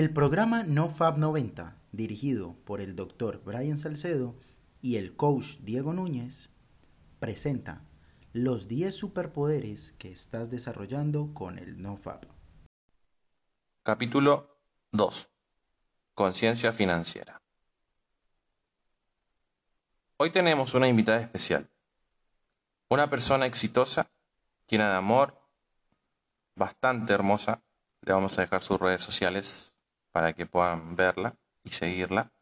El programa NoFab 90, dirigido por el Dr. Brian Salcedo y el coach Diego Núñez, presenta los 10 superpoderes que estás desarrollando con el NoFab. Capítulo 2. Conciencia financiera. Hoy tenemos una invitada especial. Una persona exitosa, llena de amor, bastante hermosa. Le vamos a dejar sus redes sociales para que puedan verla y seguirla.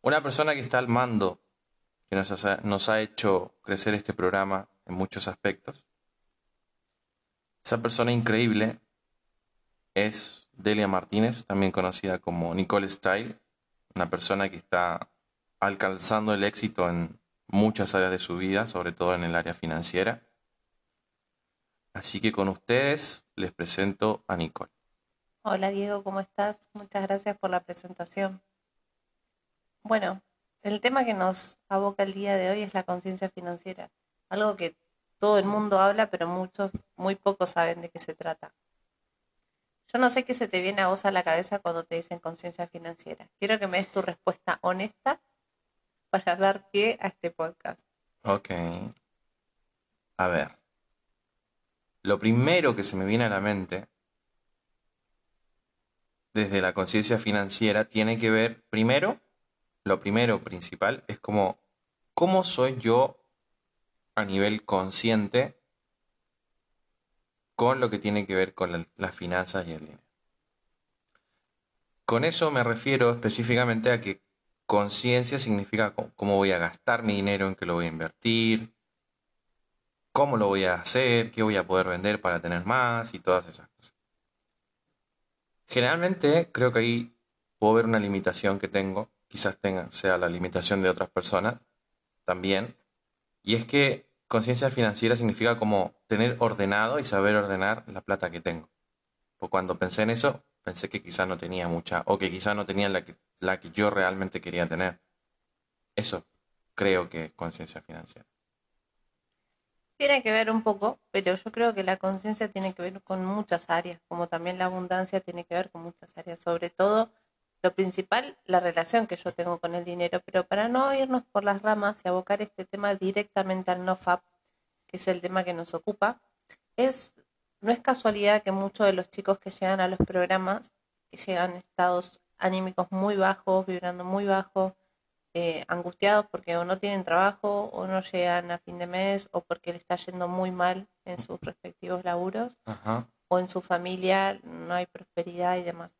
Una persona que está al mando, que nos ha, hecho crecer este programa en muchos aspectos. Esa persona increíble es Delia Martínez, también conocida como Nicole Style, una persona que está alcanzando el éxito en muchas áreas de su vida, sobre todo en el área financiera. Así que con ustedes les presento a Nicole. Hola Diego, ¿cómo estás? Muchas gracias por la presentación. Bueno, el tema que nos aboca el día de hoy es la conciencia financiera, algo que todo el mundo habla, pero muchos, muy pocos saben de qué se trata. Yo no sé qué se te viene a vos a la cabeza cuando te dicen conciencia financiera. Quiero que me des tu respuesta honesta para dar pie a este podcast. Ok. A ver. Lo primero que se me viene a la mente desde la conciencia financiera tiene que ver, primero, lo primero principal es como, ¿cómo soy yo a nivel consciente con lo que tiene que ver con las finanzas y el dinero? Con eso me refiero específicamente a que conciencia significa cómo voy a gastar mi dinero, en qué lo voy a invertir, cómo lo voy a hacer, qué voy a poder vender para tener más y todas esas cosas. Generalmente creo que ahí puedo ver una limitación que tengo, quizás tenga, sea la limitación de otras personas también, y es que conciencia financiera significa como tener ordenado y saber ordenar la plata que tengo. Pues cuando pensé en eso, pensé que quizás no tenía mucha, o que quizás no tenía la que, la que yo realmente quería tener. Eso creo que es conciencia financiera. Tiene que ver un poco, pero yo creo que la conciencia tiene que ver con muchas áreas, como también la abundancia tiene que ver con muchas áreas, sobre todo lo principal, la relación que yo tengo con el dinero, pero para no irnos por las ramas y abocar este tema directamente al NoFap, que es el tema que nos ocupa, es no es casualidad que muchos de los chicos que llegan a los programas, llegan en estados anímicos muy bajos, vibrando muy bajo, eh, angustiados porque o no tienen trabajo o no llegan a fin de mes o porque le está yendo muy mal en sus respectivos laburos o en su familia no hay prosperidad y demás.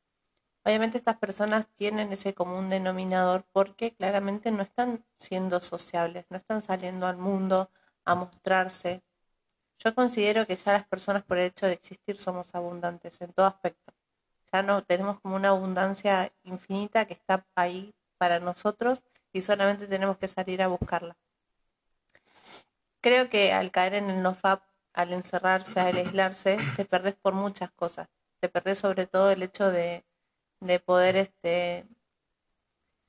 Obviamente estas personas tienen ese común denominador porque claramente no están siendo sociables, no están saliendo al mundo a mostrarse. Yo considero que ya las personas por el hecho de existir somos abundantes en todo aspecto. Ya no tenemos como una abundancia infinita que está ahí para nosotros y solamente tenemos que salir a buscarla. Creo que al caer en el nofap, al encerrarse, al aislarse, te perdés por muchas cosas. Te perdés sobre todo el hecho de, de poder este,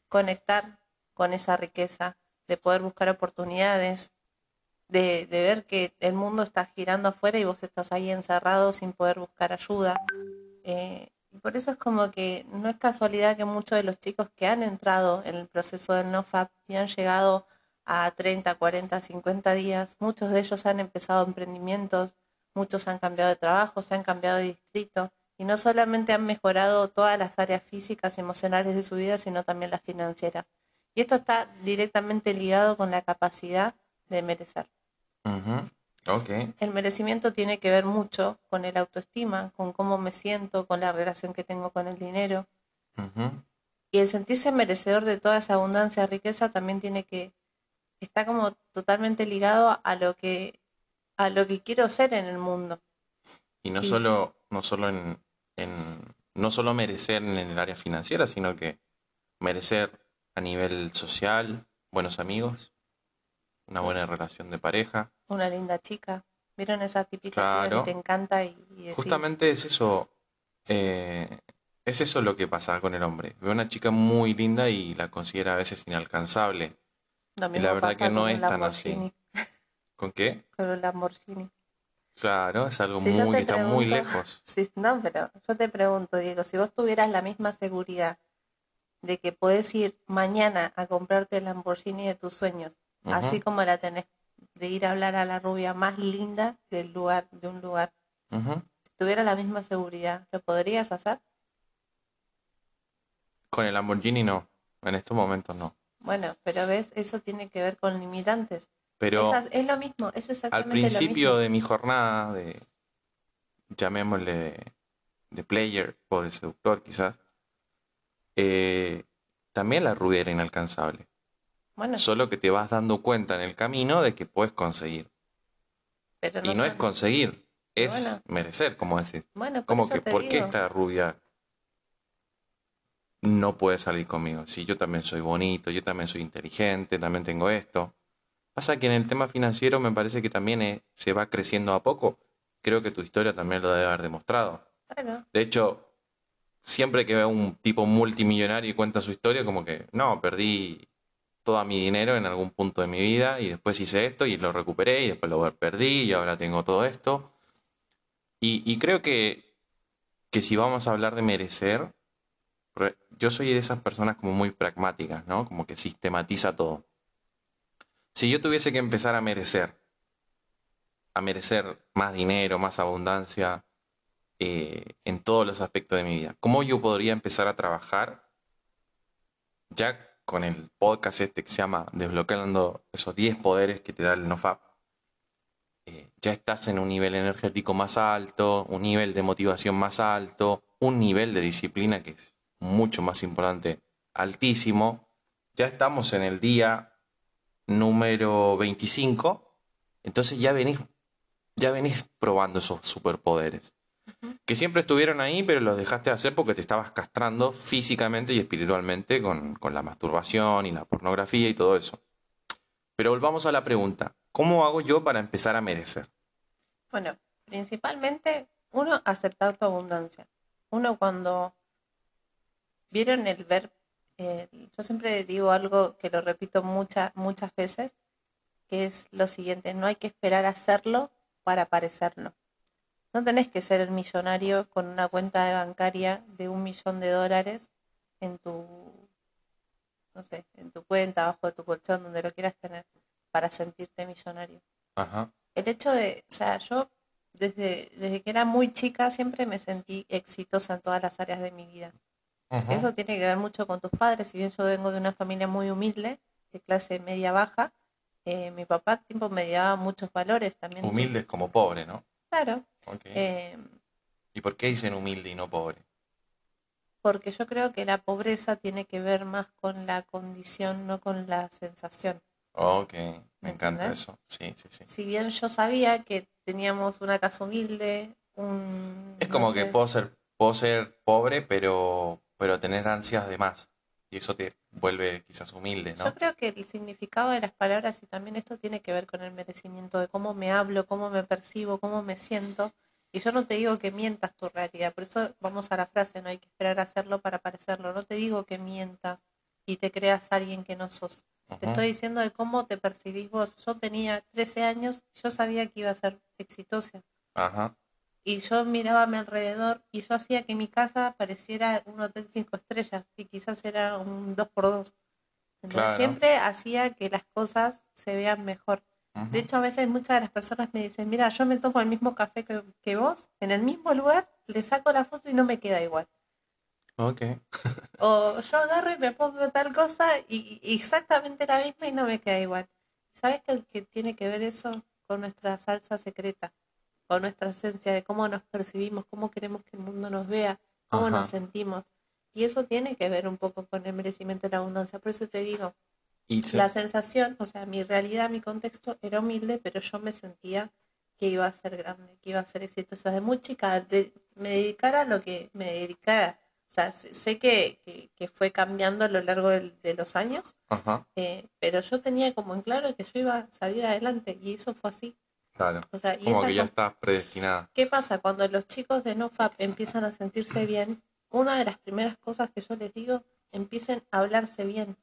conectar con esa riqueza, de poder buscar oportunidades, de, de, ver que el mundo está girando afuera y vos estás ahí encerrado sin poder buscar ayuda. Eh, y por eso es como que no es casualidad que muchos de los chicos que han entrado en el proceso del NoFap y han llegado a 30, 40, 50 días, muchos de ellos han empezado emprendimientos, muchos han cambiado de trabajo, se han cambiado de distrito y no solamente han mejorado todas las áreas físicas y emocionales de su vida, sino también las financieras. Y esto está directamente ligado con la capacidad de merecer. El merecimiento tiene que ver mucho con el autoestima, con cómo me siento, con la relación que tengo con el dinero. Y el sentirse merecedor de toda esa abundancia, riqueza, también tiene que, está como totalmente ligado a lo que, a lo que quiero ser en el mundo. Y no solo, no solo en, en, no solo merecer en el área financiera, sino que merecer a nivel social, buenos amigos, una buena relación de pareja. Una linda chica. ¿Vieron esa típica chica que te encanta y, Justamente es eso, eh, es eso lo que pasa con el hombre. Ve una chica muy linda y la considera a veces inalcanzable. y la verdad que no es tan así. ¿Con qué? Con el Lamborghini. Claro, es algo Si muy que está muy lejos. No, pero yo te pregunto, Diego, si vos tuvieras la misma seguridad de que podés ir mañana a comprarte el Lamborghini de tus sueños, Así como la tenés de ir a hablar a la rubia más linda del lugar, de un lugar, si tuvieras la misma seguridad, ¿lo podrías hacer? Con el Lamborghini no, en estos momentos no. Bueno, pero ves, eso tiene que ver con limitantes. Pero Esas- es lo mismo, es al exactamente principio lo mismo. de mi jornada de, llamémosle de, de player o de seductor quizás, eh, también la rubia era inalcanzable. Bueno, Solo que te vas dando cuenta en el camino de que puedes conseguir. pero Y no es conseguir, es Bueno. merecer, como decir. Bueno, por Como que, ¿por qué esta rubia no puede salir conmigo? Si yo también soy bonito, yo también soy inteligente, también tengo esto. Pasa que en el tema financiero me parece que también eh, se va creciendo a poco. Creo que tu historia también lo debe haber demostrado. De hecho, siempre que veo un tipo multimillonario y cuenta su historia, como que, no, perdí todo mi dinero en algún punto de mi vida y después hice esto y lo recuperé y después lo perdí y ahora tengo todo esto. Y, creo que, que si vamos a hablar de merecer, yo soy de esas personas como muy pragmáticas, ¿no? Como que sistematiza todo. Si yo tuviese que empezar a merecer, a merecer más dinero, más abundancia, eh, en todos los aspectos de mi vida. ¿Cómo yo podría empezar a trabajar ya con el podcast este que se llama Desbloqueando esos 10 poderes que te da el NoFap? Eh, ya estás en un nivel energético más alto, un nivel de motivación más alto, un nivel de disciplina que es mucho más importante, altísimo. Ya estamos en el día número 25, entonces ya venís, ya venís probando esos superpoderes que siempre estuvieron ahí, pero los dejaste de hacer porque te estabas castrando físicamente y espiritualmente con, con la masturbación y la pornografía y todo eso. Pero volvamos a la pregunta, ¿cómo hago yo para empezar a merecer? Bueno, principalmente, uno, aceptar tu abundancia. Uno cuando vieron el ver, eh, yo siempre digo algo que lo repito muchas, muchas veces, que es lo siguiente, no hay que esperar a hacerlo para parecerlo. No tenés que ser el millonario con una cuenta de bancaria de un millón de dólares en tu, no sé, en tu cuenta, abajo de tu colchón, donde lo quieras tener, para sentirte millonario Ajá. el hecho de, o sea, yo desde, desde que era muy chica siempre me sentí exitosa en todas las áreas de mi vida. Ajá. Eso tiene que ver mucho con tus padres, si bien yo vengo de una familia muy humilde, de clase media baja, eh, mi papá tipo me daba muchos valores también. Humilde es como pobre, ¿no? Claro, eh, ¿Y por qué dicen humilde y no pobre? porque yo creo que la pobreza tiene que ver más con la condición, no con la sensación. Ok, me encanta ¿Entendés? eso. Sí, sí, sí. Si bien yo sabía que teníamos una casa humilde, un... Es no como que puedo ser, puedo ser pobre, pero, pero tener ansias de más. Y eso te vuelve quizás humilde, ¿no? Yo creo que el significado de las palabras y también esto tiene que ver con el merecimiento de cómo me hablo, cómo me percibo, cómo me siento. Y yo no te digo que mientas tu realidad, por eso vamos a la frase, no hay que esperar a hacerlo para parecerlo. No te digo que mientas y te creas alguien que no sos. Te estoy diciendo de cómo te percibís vos. Yo tenía 13 años, yo sabía que iba a ser exitosa. Ajá. Y yo miraba a mi alrededor y yo hacía que mi casa pareciera un hotel cinco estrellas y quizás era un dos por dos. Entonces, Claro. Siempre hacía que las cosas se vean mejor. De hecho, a veces muchas de las personas me dicen, mira, yo me tomo el mismo café que, que vos, en el mismo lugar, le saco la foto y no me queda igual. Ok. O yo agarro y me pongo tal cosa y, y exactamente la misma y no me queda igual. ¿Sabes qué, qué tiene que ver eso con nuestra salsa secreta? Con nuestra esencia de cómo nos percibimos, cómo queremos que el mundo nos vea, cómo Ajá. nos sentimos. Y eso tiene que ver un poco con el merecimiento de la abundancia. Por eso te digo, la sensación, o sea, mi realidad, mi contexto era humilde, pero yo me sentía que iba a ser grande, que iba a ser exitosa. De muy chica, de- me dedicara a lo que me dedicara. O sea, sé que, que, que fue cambiando a lo largo de los años, Ajá. eh, pero yo tenía como en claro que yo iba a salir adelante y eso fue así. Claro. O sea, y Como que ya estás predestinada. ¿Qué pasa cuando los chicos de NoFap empiezan a sentirse bien? Una de las primeras cosas que yo les digo, empiecen a hablarse bien.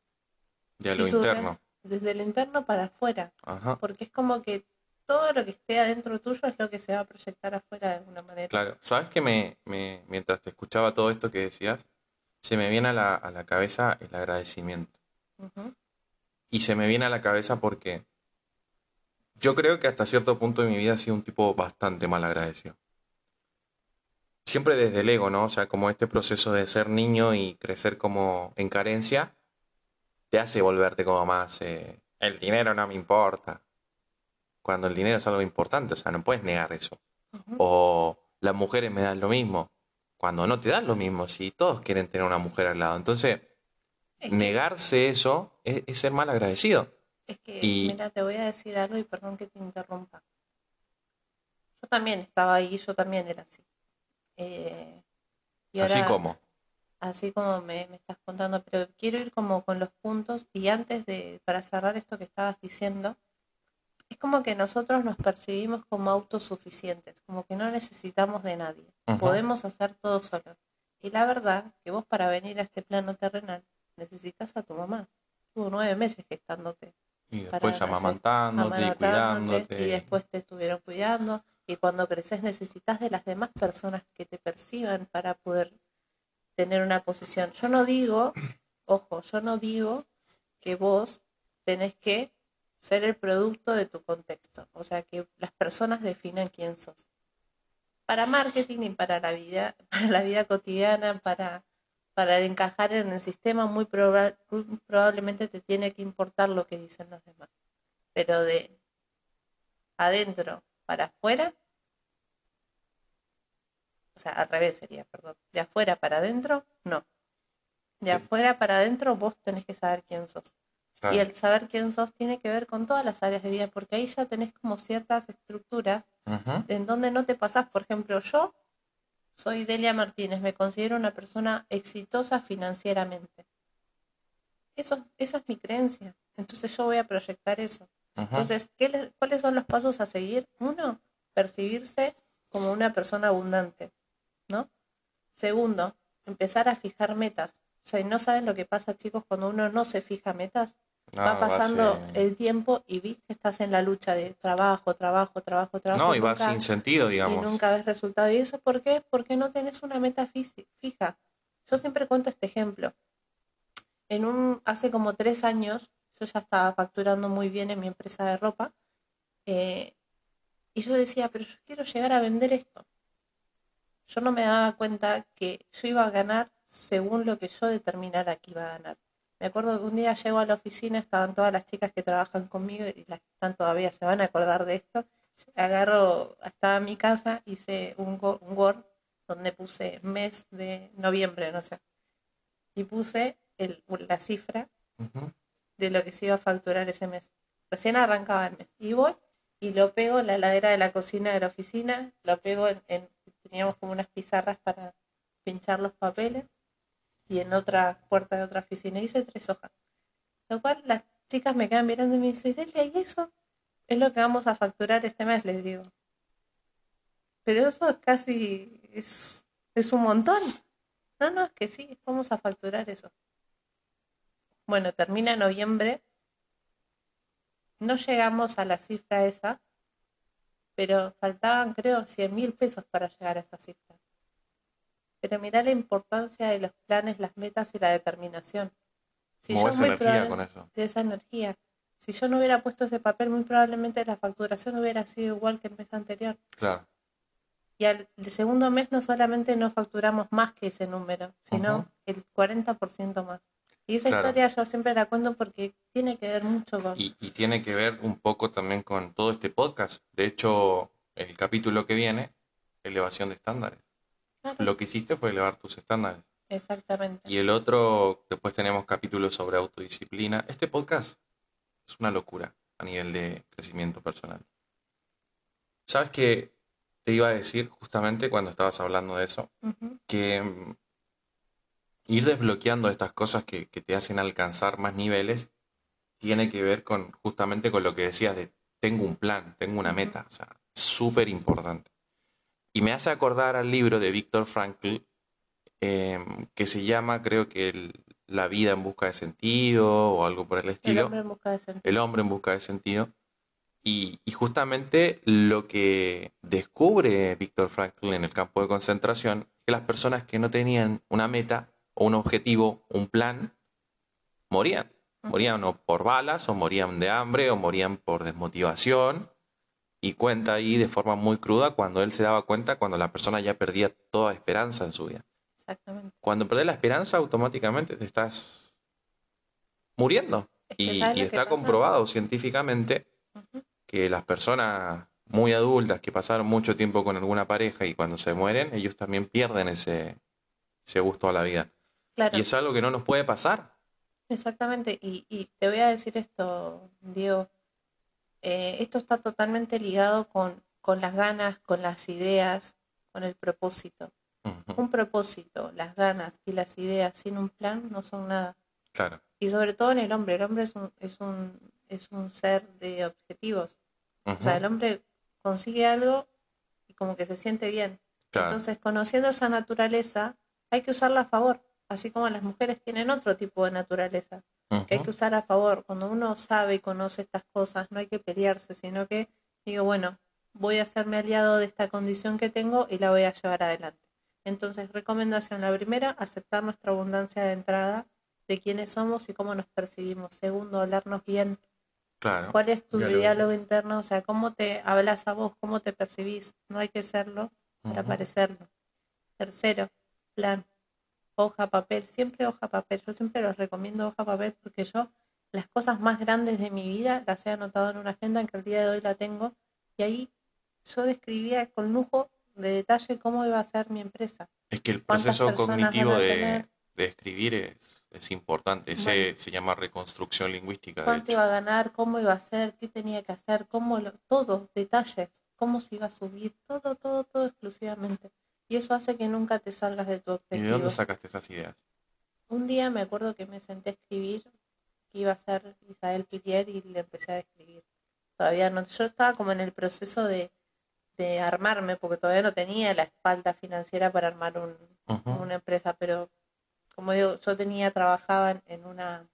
De Si lo interno. Desde el interno para afuera. Ajá. porque es como que todo lo que esté adentro tuyo es lo que se va a proyectar afuera de alguna manera. Claro, ¿sabes que me, me, mientras te escuchaba todo esto que decías, se me viene a la, a la cabeza el agradecimiento? Y se me viene a la cabeza porque yo creo que hasta cierto punto de mi vida he sido un tipo bastante mal agradecido. Siempre desde el ego, ¿no? O sea, como este proceso de ser niño y crecer como en carencia, te hace volverte como más, eh, el dinero no me importa. Cuando el dinero es algo importante, o sea, no puedes negar eso. O las mujeres me dan lo mismo, cuando no te dan lo mismo, si todos quieren tener una mujer al lado. Entonces, negarse eso es, es ser mal agradecido. Es que, Y- mira, te voy a decir algo y perdón que te interrumpa. Yo también estaba ahí, yo también era así. Eh, y Así ahora- como. Así como me, me estás contando, pero quiero ir como con los puntos y antes de, para cerrar esto que estabas diciendo, es como que nosotros nos percibimos como autosuficientes, como que no necesitamos de nadie, podemos hacer todo solos. Y la verdad que vos para venir a este plano terrenal necesitas a tu mamá. Tuvo nueve meses gestándote Y después amamantándote y cuidándote. y después te estuvieron cuidando y cuando creces necesitas de las demás personas que te perciban para poder tener una posición. Yo no digo, ojo, yo no digo que vos tenés que ser el producto de tu contexto, o sea, que las personas definan quién sos. Para marketing y para la vida, para la vida cotidiana, para para encajar en el sistema muy proba- muy probablemente te tiene que importar lo que dicen los demás. Pero de adentro para afuera, o sea, al revés sería, perdón, de afuera para adentro, no. De Sí. afuera para adentro vos tenés que saber quién sos. Claro. Y el saber quién sos tiene que ver con todas las áreas de vida, porque ahí ya tenés como ciertas estructuras en donde no te pasás. Por ejemplo, yo soy Delia Martínez, me considero una persona exitosa financieramente. Eso, esa es mi creencia. Entonces yo voy a proyectar eso. Entonces, ¿qué le- ¿cuáles son los pasos a seguir? Uno, percibirse como una persona abundante, ¿no? Segundo, empezar a fijar metas. O sea, no saben lo que pasa, chicos, cuando uno no se fija metas. No, va pasando el tiempo y viste que estás en la lucha de trabajo, trabajo, trabajo, trabajo. No, y va sin sentido, y digamos. nunca ves resultado. ¿Y eso por qué? Porque no tenés una meta fija. Yo siempre cuento este ejemplo. En un, hace como tres años, yo ya estaba facturando muy bien en mi empresa de ropa. eh, y yo decía, pero yo quiero llegar a vender esto. Yo no me daba cuenta que yo iba a ganar según lo que yo determinara que iba a ganar. Me acuerdo que un día llego a la oficina, estaban todas las chicas que trabajan conmigo y las que están todavía se van a acordar de esto agarro, estaba en mi casa, hice un, un Word donde puse mes de noviembre, no sé, y puse el, la cifra de lo que se iba a facturar ese mes. Recién arrancaba el mes. Y voy y lo pego en la heladera de la cocina de la oficina, lo pego en, en- teníamos como unas pizarras para pinchar los papeles, y en otra puerta de otra oficina hice tres hojas. Lo cual las chicas me quedan mirando y me dicen, Delia, ¿y eso? Es lo que vamos a facturar este mes, les digo. Pero eso es casi, es, es un montón. No, no, es que sí, vamos a facturar eso. Bueno, termina noviembre. No llegamos a la cifra esa, pero faltaban, creo, 100 mil pesos para llegar a esa cifra. Pero mirá la importancia de los planes, las metas y la determinación. Si Movés muy energía con eso. de esa energía. Si yo no hubiera puesto ese papel, muy probablemente la facturación hubiera sido igual que el mes anterior. Claro. Y al el segundo mes no solamente no facturamos más que ese número, sino el 40% más. Y esa Claro. historia yo siempre la cuento porque tiene que ver mucho con... Y, y tiene que ver un poco también con todo este podcast. De hecho, el capítulo que viene, elevación de estándares. Lo que hiciste fue elevar tus estándares. exactamente. Y el otro, después tenemos capítulos sobre autodisciplina. Este podcast es una locura a nivel de crecimiento personal. ¿Sabes qué te iba a decir justamente cuando estabas hablando de eso? Que mm, ir desbloqueando estas cosas que, que te hacen alcanzar más niveles tiene que ver con justamente con lo que decías de tengo un plan, tengo una meta, o sea, súper importante. Y me hace acordar al libro de Víctor Frankl em, que se llama, creo que el- La vida en busca de sentido o algo por el El estilo. hombre en busca de sentido. El hombre en busca de sentido. Y, y justamente lo que descubre Víctor Frankl en el campo de concentración es que las personas que no tenían una meta o un objetivo, un plan, morían. Morían o por balas, o morían de hambre, o morían por desmotivación. Y cuenta ahí de forma muy cruda cuando él se daba cuenta cuando la persona ya perdía toda esperanza en su vida. Exactamente. Cuando perdés la esperanza, automáticamente te estás muriendo. Es que Y, ¿sabes y lo que está comprobado científicamente que las personas muy adultas que pasaron mucho tiempo con alguna pareja y cuando se mueren, ellos también pierden ese, ese gusto a la vida. Claro. Y es algo que no nos puede pasar. Exactamente, y, y te voy a decir esto, Diego, eh, esto está totalmente ligado con, con las ganas, con las ideas, con el propósito. Un propósito, las ganas y las ideas sin un plan no son nada. Claro. Y sobre todo en el hombre, el hombre es un, es un, es un ser de objetivos. O sea, el hombre consigue algo y como que se siente bien. Claro. Entonces, conociendo esa naturaleza, hay que usarla a favor, así como las mujeres tienen otro tipo de naturaleza. Que hay que usar a favor. Cuando uno sabe y conoce estas cosas, no hay que pelearse, sino que digo, bueno, voy a hacerme aliado de esta condición que tengo y la voy a llevar adelante. Entonces, recomendación, la primera, aceptar nuestra abundancia de entrada, de quiénes somos y cómo nos percibimos. Segundo, hablarnos bien. Claro. ¿Cuál es tu Claro. diálogo interno? O sea, cómo te hablas a vos, cómo te percibís. No hay que serlo para parecerlo. Tercero, plan, hoja, papel, siempre hoja, papel. Yo siempre los recomiendo hoja, papel porque yo las cosas más grandes de mi vida las he anotado en una agenda que el día de hoy la tengo y ahí yo describía con lujo de detalle cómo iba a ser mi empresa. Es que el ¿Cuántas proceso cognitivo de, de escribir es, es importante. Ese Bueno. se llama reconstrucción lingüística, cuánto iba a ganar, cómo iba a ser, qué tenía que hacer, cómo lo, todo, detalles, cómo se iba a subir, todo, todo, todo exclusivamente. Y eso hace que nunca te salgas de tu ¿Y objetivo. de dónde sacaste esas ideas? Un día me acuerdo que me senté a escribir que iba a ser Isabel Pilier y le empecé a escribir. Todavía no, yo estaba como en el proceso de, de armarme, porque todavía no tenía la espalda financiera para armar un, una empresa, pero como digo, yo tenía, trabajaba en- en una,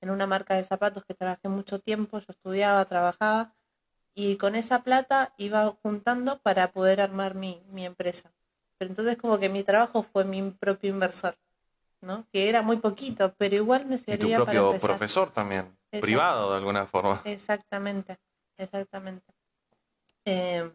en una marca de zapatos que trabajé mucho tiempo, yo estudiaba, trabajaba, y con esa plata iba juntando para poder armar mi, mi empresa. Pero entonces como que mi trabajo fue mi propio inversor, ¿no? Que era muy poquito, pero igual me Y tu servía para propio empezar. profesor también, privado de alguna forma. Exactamente, exactamente. Eh,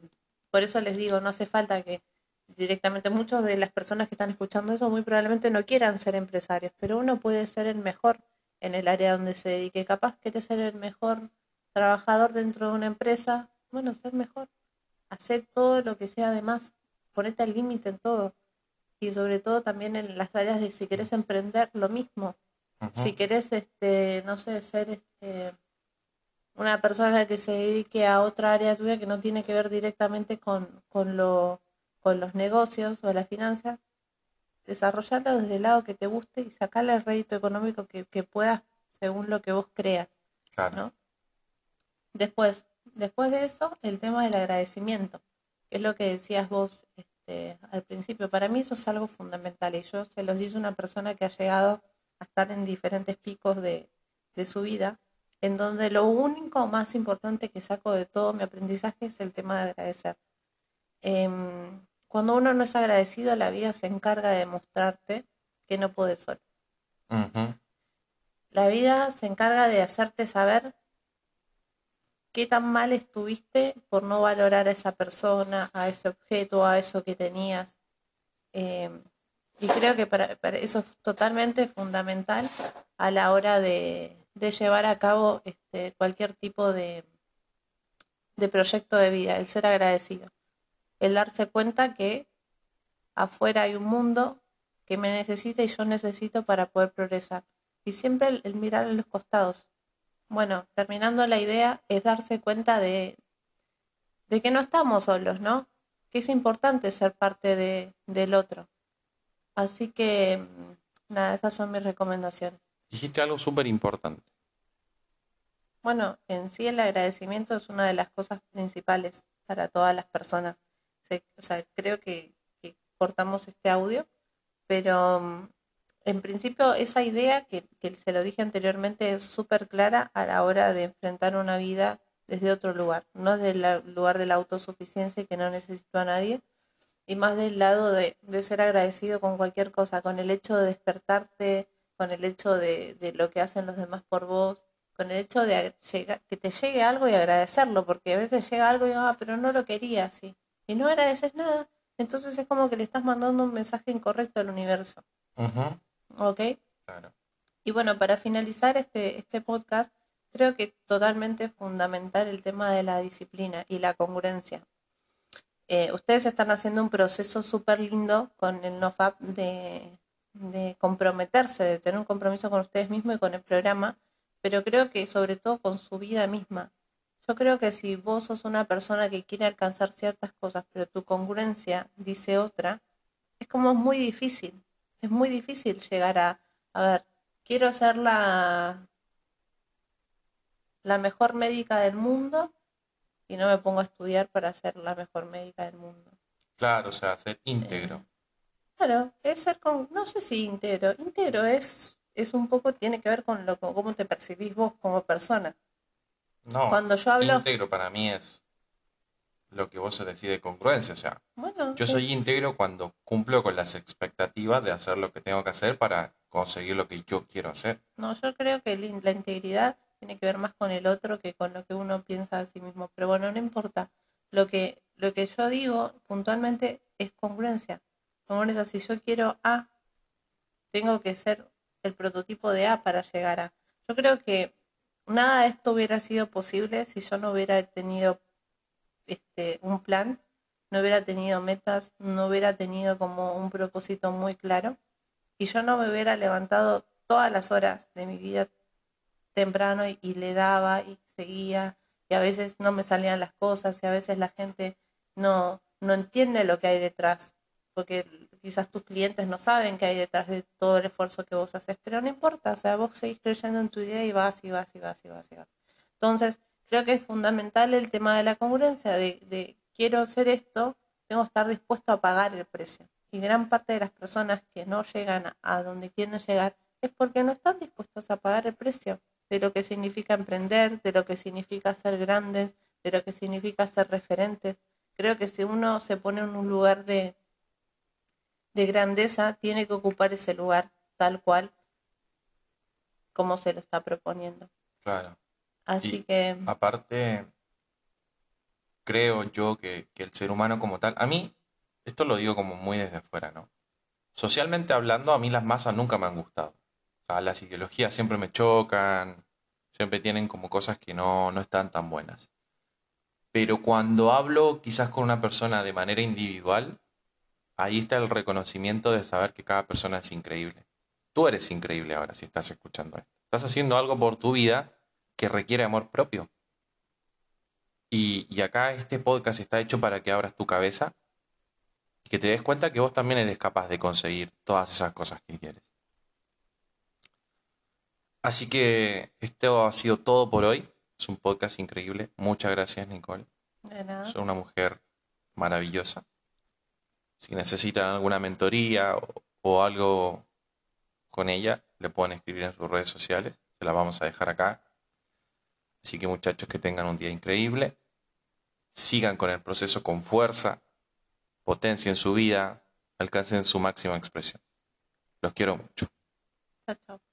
por eso les digo, no hace falta que directamente muchos de las personas que están escuchando eso muy probablemente no quieran ser empresarios, pero uno puede ser el mejor en el área donde se dedique. Capaz querés ser el mejor trabajador dentro de una empresa, bueno, ser mejor. Hacer todo lo que sea de más, ponete al límite en todo. Y sobre todo también en las áreas de si querés emprender, lo mismo si querés, este, no sé, ser este, una persona que se dedique a otra área tuya que no tiene que ver directamente con, con, lo, con los negocios o las finanzas, desarrollarlo desde el lado que te guste y sacarle el rédito económico que, que puedas según lo que vos creas, Claro. ¿no? Después, después de eso, el tema del agradecimiento, que es lo que decías vos este, al principio. Para mí eso es algo fundamental y yo se los hice a una persona que ha llegado a estar en diferentes picos de, de su vida, en donde lo único más importante que saco de todo mi aprendizaje es el tema de agradecer. Em, cuando uno no es agradecido, la vida se encarga de mostrarte que no puedes solo. La vida se encarga de hacerte saber qué tan mal estuviste por no valorar a esa persona, a ese objeto, a eso que tenías. Eh, y creo que para, eso es totalmente fundamental a la hora de, llevar a cabo este, cualquier tipo de, de proyecto de vida, el ser agradecido, el darse cuenta que afuera hay un mundo que me necesita y yo necesito para poder progresar. Y siempre el mirar a los costados. Bueno, terminando la idea es darse cuenta de, de que no estamos solos, ¿no? Que es importante ser parte de, del otro. Así que, nada, esas son mis recomendaciones. Dijiste algo súper importante. Bueno, en sí el agradecimiento es una de las cosas principales para todas las personas. O sea, creo que, que cortamos este audio, pero en principio esa idea que, que se lo dije anteriormente es súper clara a la hora de enfrentar una vida desde otro lugar, no desde el lugar de la autosuficiencia que no necesito a nadie, y más del lado de, de ser agradecido con cualquier cosa, con el hecho de despertarte, con el hecho de, de lo que hacen los demás por vos, con el hecho de que te llegue algo y agradecerlo, porque a veces llega algo y digo, ah, pero no lo quería así, y no agradeces nada, entonces es como que le estás mandando un mensaje incorrecto al universo. ¿Ok? Claro. Y bueno, para finalizar este, este podcast, creo que totalmente fundamental el tema de la disciplina y la congruencia. Eh, ustedes están haciendo un proceso súper lindo con el NoFap de, de comprometerse, de tener un compromiso con ustedes mismos y con el programa, pero creo que sobre todo con su vida misma. Yo creo que si vos sos una persona que quiere alcanzar ciertas cosas, pero tu congruencia dice otra, es como es muy difícil. Es muy difícil llegar a, a ver, quiero ser la, la mejor médica del mundo y no me pongo a estudiar para ser la mejor médica del mundo. Claro, o sea, ser íntegro. Eh, claro, es ser con, no sé si íntegro, íntegro es, es un poco, tiene que ver con lo cómo te percibís vos como persona. No, Cuando yo hablo- íntegro para mí es lo que vos se decide congruencia. O sea, Bueno, yo soy íntegro cuando cumplo con las expectativas de hacer lo que tengo que hacer para conseguir lo que yo quiero hacer. No, yo creo que la la integridad tiene que ver más con el otro que con lo que uno piensa de sí mismo. Pero bueno, no importa. Lo que, lo que yo digo puntualmente es congruencia. Congruencia, si yo quiero A, tengo que ser el prototipo de A para llegar a. Yo creo que nada de esto hubiera sido posible si yo no hubiera tenido este, un plan, no hubiera tenido metas, no hubiera tenido como un propósito muy claro y yo no me hubiera levantado todas las horas de mi vida temprano y, le daba y seguía y a veces no me salían las cosas y a veces la gente no, no entiende lo que hay detrás porque quizás tus clientes no saben qué hay detrás de todo el esfuerzo que vos haces, pero no importa, o sea, vos seguís creyendo en tu idea y vas y vas y vas y vas y vas. Entonces, creo que es fundamental el tema de la congruencia, de, de quiero hacer esto, tengo que estar dispuesto a pagar el precio. Y gran parte de las personas que no llegan a, donde quieren llegar es porque no están dispuestos a pagar el precio de lo que significa emprender, de lo que significa ser grandes, de lo que significa ser referentes. Creo que si uno se pone en un lugar de, de grandeza, tiene que ocupar ese lugar tal cual como se lo está proponiendo. Claro. Así Y que, Aparte, creo yo que, que el ser humano como tal, a mí, esto lo digo como muy desde afuera, ¿no? Socialmente hablando, a mí las masas nunca me han gustado. O sea, las ideologías siempre me chocan, siempre tienen como cosas que no, no están tan buenas. Pero cuando hablo quizás con una persona de manera individual, ahí está el reconocimiento de saber que cada persona es increíble. Tú eres increíble ahora si estás escuchando esto. Estás haciendo algo por tu vida que requiere amor propio. Y, y acá este podcast está hecho para que abras tu cabeza y que te des cuenta que vos también eres capaz de conseguir todas esas cosas que quieres. Así que esto ha sido todo por hoy. Es un podcast increíble. Muchas gracias, Nicole. de nada. Sos una mujer maravillosa. Si necesitan alguna mentoría o, o algo con ella, le pueden escribir en sus redes sociales. Se las vamos a dejar acá. Así que muchachos, que tengan un día increíble. Sigan con el proceso con fuerza. Potencien su vida. Alcancen su máxima expresión. Los quiero mucho. Chao, chao.